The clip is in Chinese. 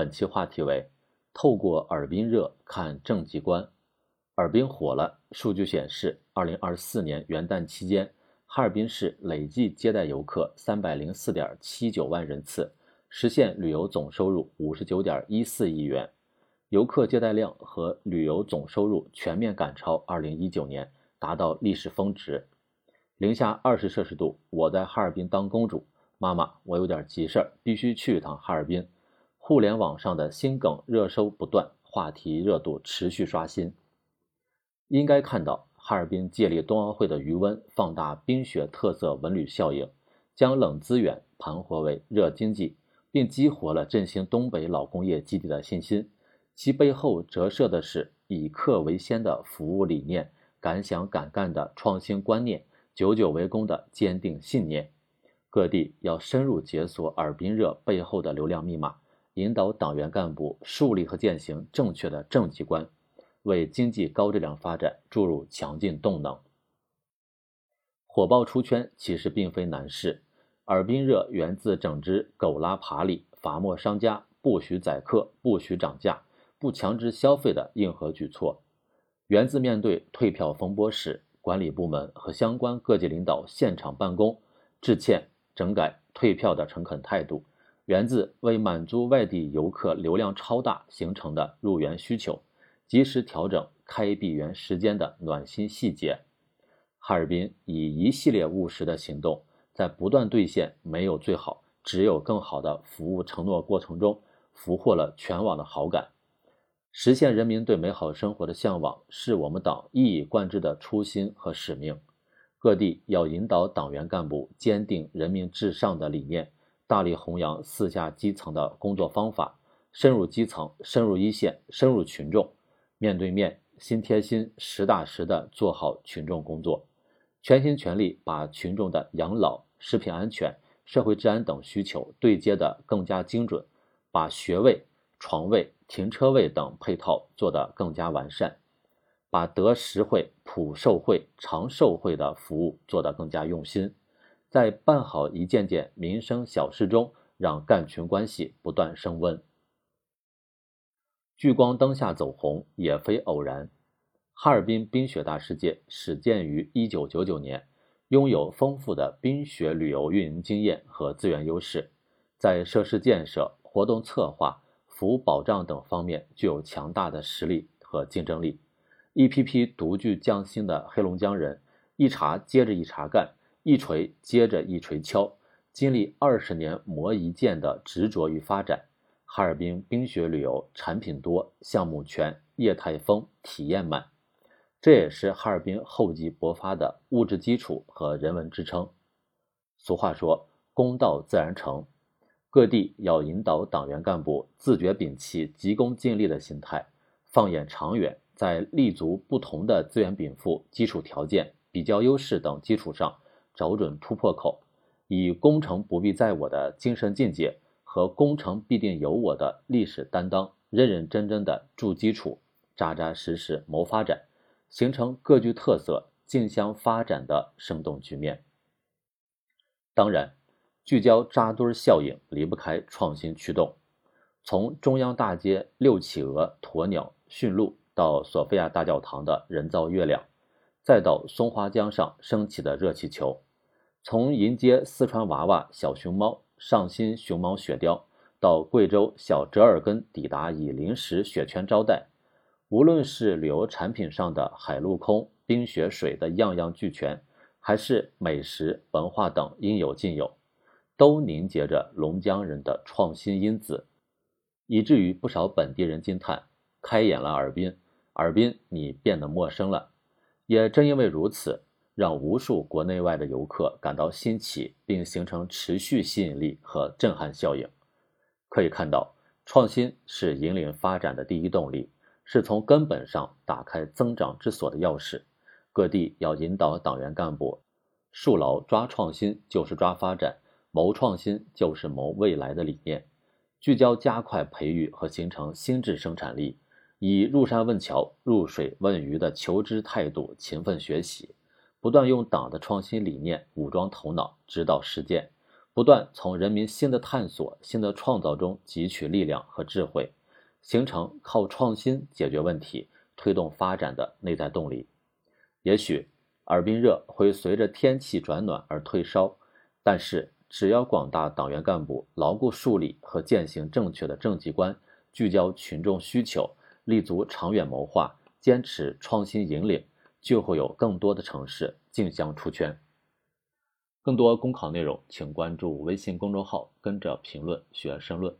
本期话题为：透过尔滨热看政绩观。尔滨火了。数据显示，二零二四年元旦期间，哈尔滨市累计接待游客三百零四点七九万人次，实现旅游总收入五十九点一四亿元，游客接待量和旅游总收入全面赶超二零一九年，达到历史峰值。零下二十摄氏度，我在哈尔滨当公主。妈妈，我有点急事儿，必须去一趟哈尔滨。互联网上的新梗热搜不断，话题热度持续刷新。应该看到，哈尔滨借力冬奥会的余温，放大冰雪特色文旅效应，将冷资源盘活为热经济，并激活了振兴东北老工业基地的信心。其背后折射的是以客为先的服务理念，敢想敢干的创新观念，久久为功的坚定信念。各地要深入解锁尔滨热背后的流量密码，引导党员干部树立和践行正确的政绩观，为经济高质量发展注入强劲动能。火爆出圈其实并非难事，尔滨热源自整治狗拉爬犁、罚没商家、不许宰客、不许涨价、不强制消费的硬核举措，源自面对退票风波时，管理部门和相关各级领导现场办公致歉。整改退票的诚恳态度，源自为满足外地游客流量超大形成的入园需求，及时调整开闭园时间的暖心细节。哈尔滨以一系列务实的行动，在不断兑现“没有最好，只有更好”的服务承诺过程中，俘获了全网的好感。实现人民对美好生活的向往，是我们党一以贯之的初心和使命。各地要引导党员干部坚定人民至上的理念，大力弘扬四下基层的工作方法，深入基层、深入一线、深入群众，面对面、心贴心、实打实的做好群众工作，全心全力把群众的养老、食品安全、社会治安等需求对接的更加精准，把学位、床位、停车位等配套做得更加完善。把得实惠、普受惠、长受惠的服务做得更加用心，在办好一件件民生小事中，让干群关系不断升温。聚光灯下走红也非偶然。哈尔滨冰雪大世界始建于1999年，拥有丰富的冰雪旅游运营经验和资源优势，在设施建设、活动策划、服务保障等方面具有强大的实力和竞争力。一批批独具匠心的黑龙江人，一茬接着一茬干，一锤接着一锤敲，经历二十年磨一剑的执着与发展，哈尔滨冰雪旅游产品多、项目全、业态丰、体验满，这也是哈尔滨厚积薄发的物质基础和人文支撑。俗话说“公道自然成”，各地要引导党员干部自觉摒弃急功近利的心态，放眼长远。在立足不同的资源禀赋、基础条件、比较优势等基础上，找准突破口，以功成不必在我的精神境界和功成必定有我的历史担当，认认真真的筑基础，扎扎实实谋发展，形成各具特色、竞相发展的生动局面。当然，聚焦扎堆效应离不开创新驱动，从中央大街六企鹅、鸵鸟驯鹿。到索菲亚大教堂的人造月亮，再到松花江上升起的热气球，从迎接四川娃娃小熊猫上新熊猫雪雕，到贵州小折耳根抵达以零食雪圈招待，无论是旅游产品上的海陆空冰雪水的样样俱全，还是美食文化等应有尽有，都凝结着龙江人的创新因子，以至于不少本地人惊叹：开眼了尔滨！尔滨，你变得陌生了。也正因为如此，让无数国内外的游客感到新奇，并形成持续吸引力和震撼效应。可以看到，创新是引领发展的第一动力，是从根本上打开增长之锁的钥匙。各地要引导党员干部，树牢抓创新就是抓发展，谋创新就是谋未来的理念，聚焦加快培育和形成新质生产力。以入山问桥、入水问鱼的求知态度勤奋学习，不断用党的创新理念武装头脑，指导实践，不断从人民新的探索、新的创造中汲取力量和智慧，形成靠创新解决问题、推动发展的内在动力。也许尔滨热会随着天气转暖而退烧，但是只要广大党员干部牢固树立和践行正确的政绩观，聚焦群众需求，立足长远谋划，坚持创新引领，就会有更多的城市竞相出圈。更多公考内容，请关注微信公众号“跟着评论学申论”。